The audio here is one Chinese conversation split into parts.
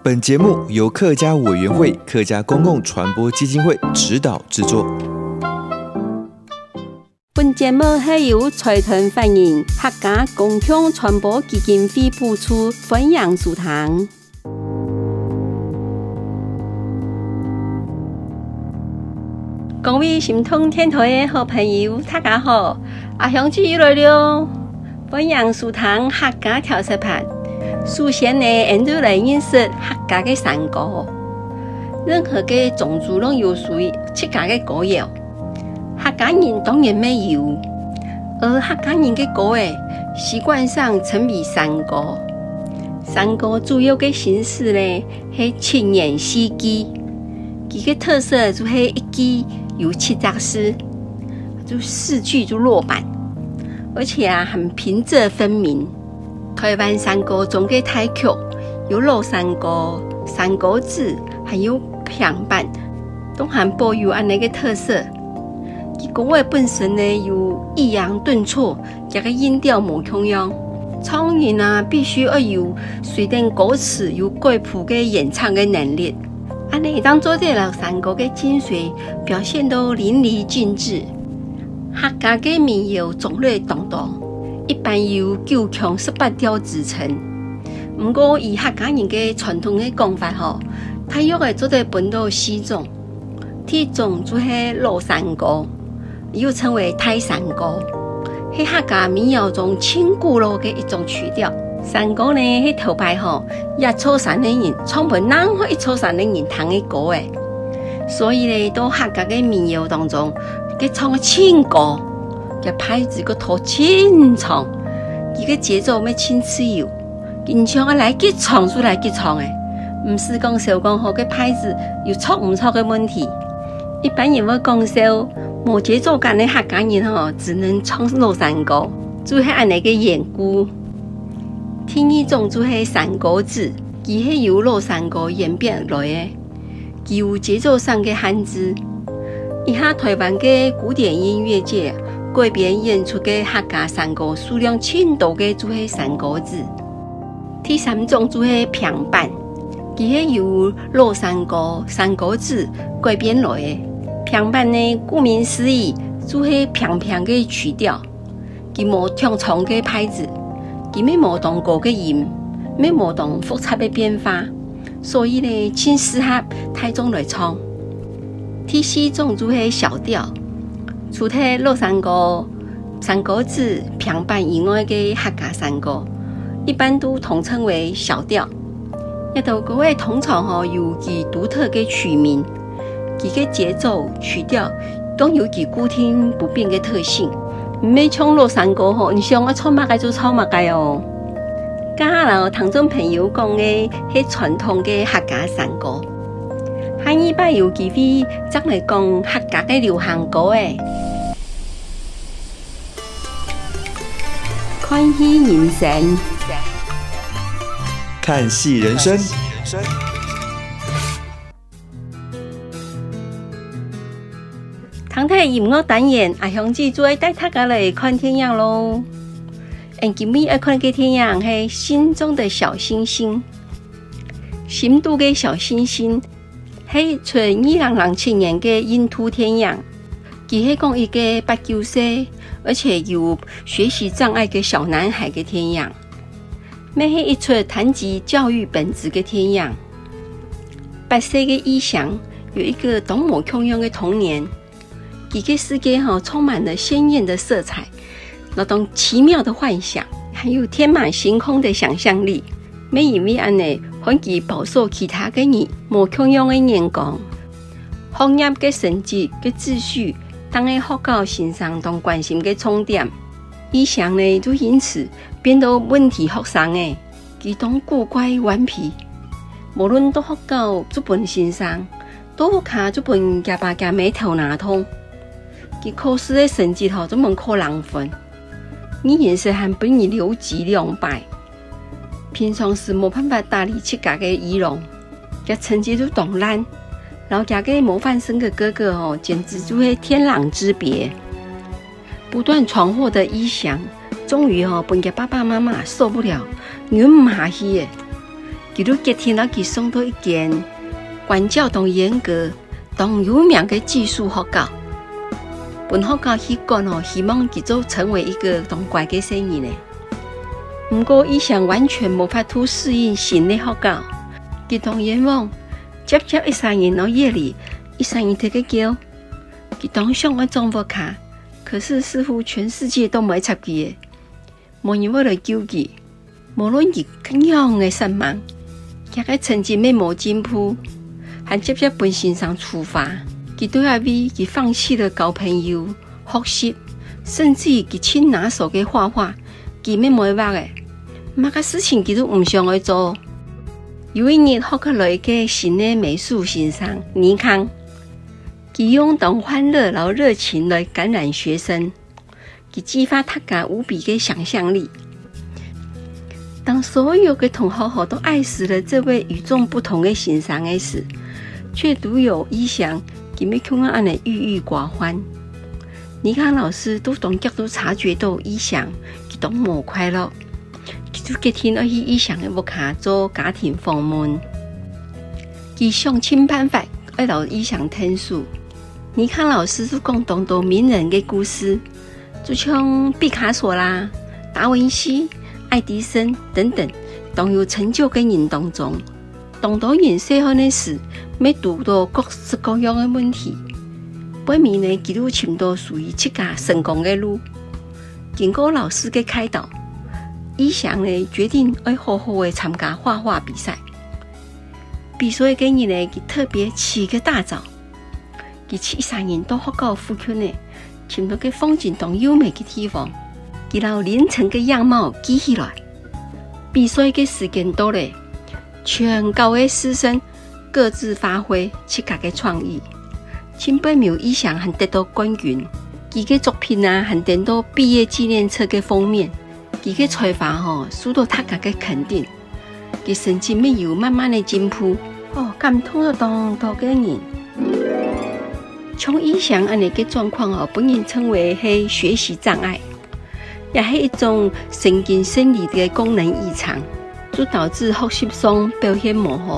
本节目由客家委员会客家公共传播基金会指导制作。本节目系由财团法人客家公共传播基金会播出，欢迎收听。各位心通天台的好朋友，大家好，阿香姐又来了，欢迎收听客家调色盘。首先呢，俺就来认识客家的山歌。任何的种族都有属于自家的歌谣，客家人当然没有。而客家人的歌诶，习惯上称为山歌。山歌主要的形式呢，是七言四句，其个特色就是一句有七只诗，就四句就落板，而且啊，很平仄分明。台湾山歌中的台曲有老山歌、山歌子，还有平板，都含保有安尼个特色。其歌的本身呢，有抑扬顿挫，加个音调无同样。唱人啊，必须要有随着歌词有改谱的演唱的能力。安尼当做这老山歌的精髓，表现都淋漓尽致。客家的民谣种类众多。一般由九腔十八调组成，不过以客家人的传统的讲法吼，大约会做得分到四种。第一种就是老山歌，又称为泰山歌，是客家民谣中千古老的一种曲调。山歌呢是头牌吼，一座山的人唱不任何一座山的人弹的歌诶，所以呢，到客家的民谣当中，给唱嘅千歌。个拍子个拖轻长，一个节奏咩轻自由，经常啊来去唱出来去唱诶，唔是讲小讲好个拍子有错唔错的问题。一般人会讲笑，冇节奏感的客家人吼，只能唱老山歌，就是按那个缘故。第二种就是山歌子，佢系由老山歌演变来的，具有节奏上的限制。以下台湾的古典音乐界。改编演出的客家山歌数量千多的就是山歌子。第三种就是评版，佢系由老山歌、山歌子改编来的。平板呢，顾名思义，就是平平的曲调，佢冇长长的拍子，佢没冇动高的音，没冇动复杂的变化，所以呢，轻适合大众来唱。第四种就是小调。除了老山歌、山歌子、平版以外的客家山歌，一般都统称为小调。一道歌位通常吼有其独特的曲名，其个节奏曲调都有其固定不变的特性。每唱老山歌吼，你想我唱乜个就唱乜个哦。刚好听众朋友讲的是传统的客家山歌。下一拜有机会再来讲客家的流行歌诶。看戏人生，看戏人生。唐太音乐单元，阿香姐做带大家来看电影喽。嗯，今日要看嘅电影系《心中的小星星》，心度嘅小星星。系从二零零七年嘅印度电影，佢系讲一个八九岁而且有学习障碍嘅小男孩嘅电影。咩系一出谈及教育本质嘅电影。八岁嘅异翔有一个多么铿锵嘅童年，佢嘅世界哈充满了鲜艳的色彩，那种奇妙的幻想，还有天马行空的想象力。每一位安内。反其保守其他嘅人，无同样嘅眼光，行业嘅成绩嘅秩序，当喺学校身上当关心嘅重点。以上呢，就因此变到问题学生诶，佢当古怪顽皮，无论到学校做本先生，多学卡做本加巴加妹头拿通，佮考试的成绩吼总门考零分，语言是还本你留级两百，平常时无办法打理自家的仪容，佮成绩都当烂，然后加个模范生的哥哥哦，简直就会天壤之别。不断闯祸的一翔，终于哦，本家爸爸妈妈受不了，忍唔下去耶。佢都决定了，佢送到一间管教同严格、同有名的寄宿学校。本学校去干哦，希望佢做成为一个同乖的生意呢。不过一翔完全无法度适应新的学校，佢同阎王接接一三年到夜里，一三年特个叫。佢当上个状元卡。可是似乎全世界都没插佢，没人为了救佢，无论佢怎样的失望，佢个成绩没冇进步，还接着本性上出发，佢都要为佢放弃了交朋友、学习，甚至佢亲拿手嘅画画，佢没没画嘅，乜个事情佢都唔想去做。有一日学来一个新的美术先生尼康。以用同欢乐然后热情来感染学生，以激发他家无比的想象力。当所有的同学好都爱死了这位与众不同的先生的时，却独有一翔，佢咪看安尼郁郁寡欢。尼康老师都从角度察觉到一翔，佢都冇快乐，就决定要去一翔的屋卡做家庭访问，佢想尽办法要让一翔听书。尼康老师是讲众多名人的故事，就像毕卡索啦、达文西、爱迪生等等，都有成就的人当中，众多人细汉的时，没遇到各式各样的问题，本面呢，记录全都属于自家成功的路。经过老师的开导，伊翔呢决定要好好的参加画画比赛。比赛的日呢，特别起个大早。佢七三年到学校附近呢，寻到个风景同优美的地方，佢让凌晨的样貌记起来。比赛的时间到了，全校的师生各自发挥自家的创意。前辈苗一翔还得到冠军，佢的作品啊，还登到毕业纪念册的封面。佢的才华吼，受到大家的肯定。佢成绩没有慢慢的进步，哦，感动了当多个人。从一翔安尼个状况哦，本人称为是学习障碍，也是一种神经生理的功能异常，就导致学习上表现模糊。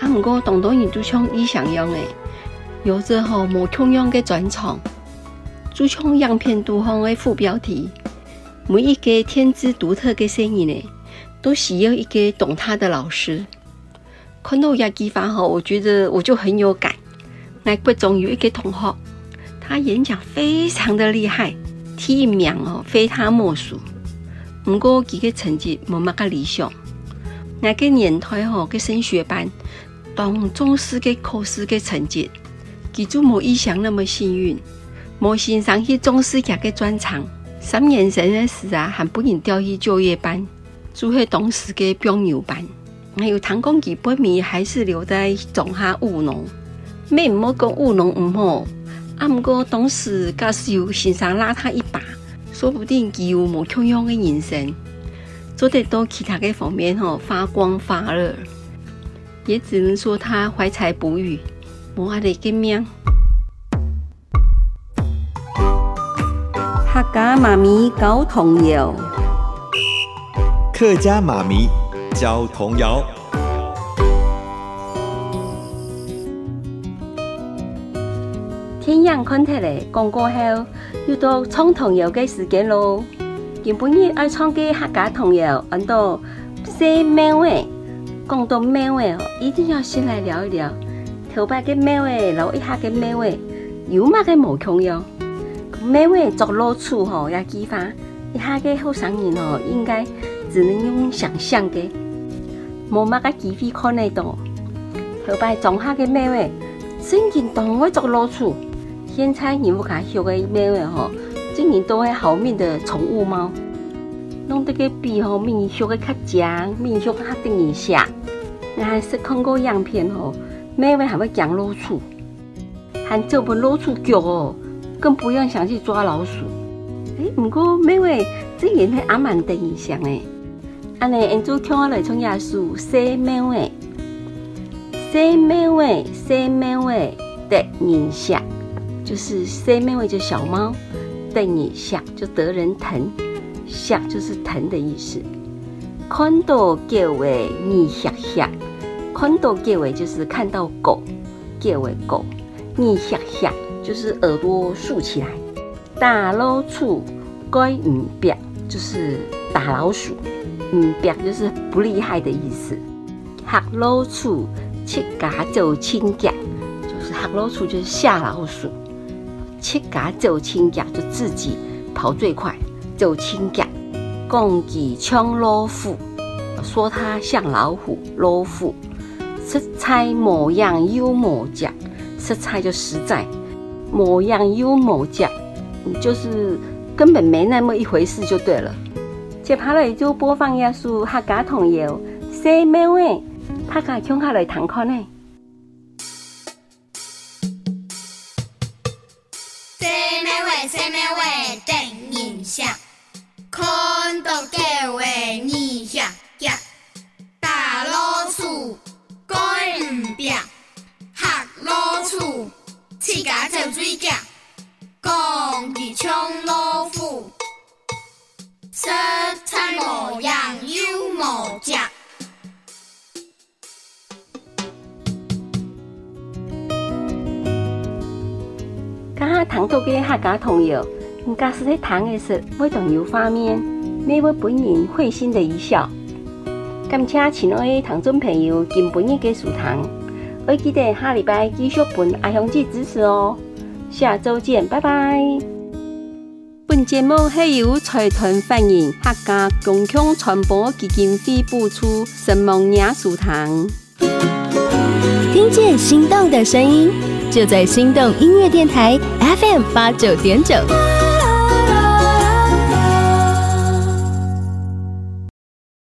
啊，不过当多人就像一翔一样诶，有着和无同样的专长，就像样片读方的副标题，每一个天资独特的声音呢，都需要一个懂他的老师。看到亚基发后，我觉得我就很有感。我国中有一个同学，他演讲非常的厉害，第一名哦，非他莫属。不过他的成绩没那么理想。那个年代吼，个升学班当重视个考试的成绩，他就没以前那么幸运，没欣赏去重视他的专长。三年前的时啊，还不能调去就业班，就去当时的标牛班。还有唐公基本米还是留在种下务农。没唔好讲务农唔好，啊，不过当时假使有先生拉他一把，说不定佢有冇同样的人生，做得到其他的方面吼发光发热，也只能说他怀才不遇，冇阿哋嘅命。客家妈咪教童谣，客家妈咪教童谣。天阳看起来讲过后，又到唱童谣的时间咯。原本日爱唱嘅客家童谣，按到写咩话，讲到咩话，一定要先来聊一聊。头摆嘅咩话，然后一下嘅咩话，有乜嘅无同样？咩话作落处吼，也激发一下嘅后生人吼，应该只能用想象嘅，冇乜嘅机会看得到。头摆装下嘅咩话，真正当我作落处。现在你不敢学个咩话吼，今年都会好命的宠物猫，弄得个比吼命学个较强，命学个较等一下。那还是看过样片哦，美美还会讲老鼠，还这本老鼠脚哦，更不用想去抓老鼠。哎，不过美美这演的阿蛮的印象哎，安尼演做听我来从耶稣说美美，说美美，说美美的印象，就是说美美就小猫的印象就得人疼，像就是疼的意思。看到叫话你吓吓，看到叫话就是看到狗，叫话狗，你吓吓就是耳朵竖起来。打老鼠该唔扁，就是打老鼠，唔扁就是不厉害的意思。吓老鼠七家走亲家，就是吓老鼠就是吓老鼠，七家走亲家就自己跑最快，走亲家。公鸡像老虎，说它像老虎。老虎，实在模样有模样，实在就实在，模样有模样，就是根本没那么一回事就对了。接下来就播放一首客家童谣，说美话，大家听下来听看呢。说美话，说美话，等实在模样有模样。刚刚谈到嘅客家童谣。人家是在谈的是每段有画面，每位本人会心的一笑。感谢亲爱的听众朋友今晡日嘅收听，我记得下礼拜继续本阿香姐支持哦。下周见，拜拜。本节目系由财团法人客家共享传播基金会补助，神梦雅书堂。听见心动的声音，就在心动音乐电台 FM 八九点九。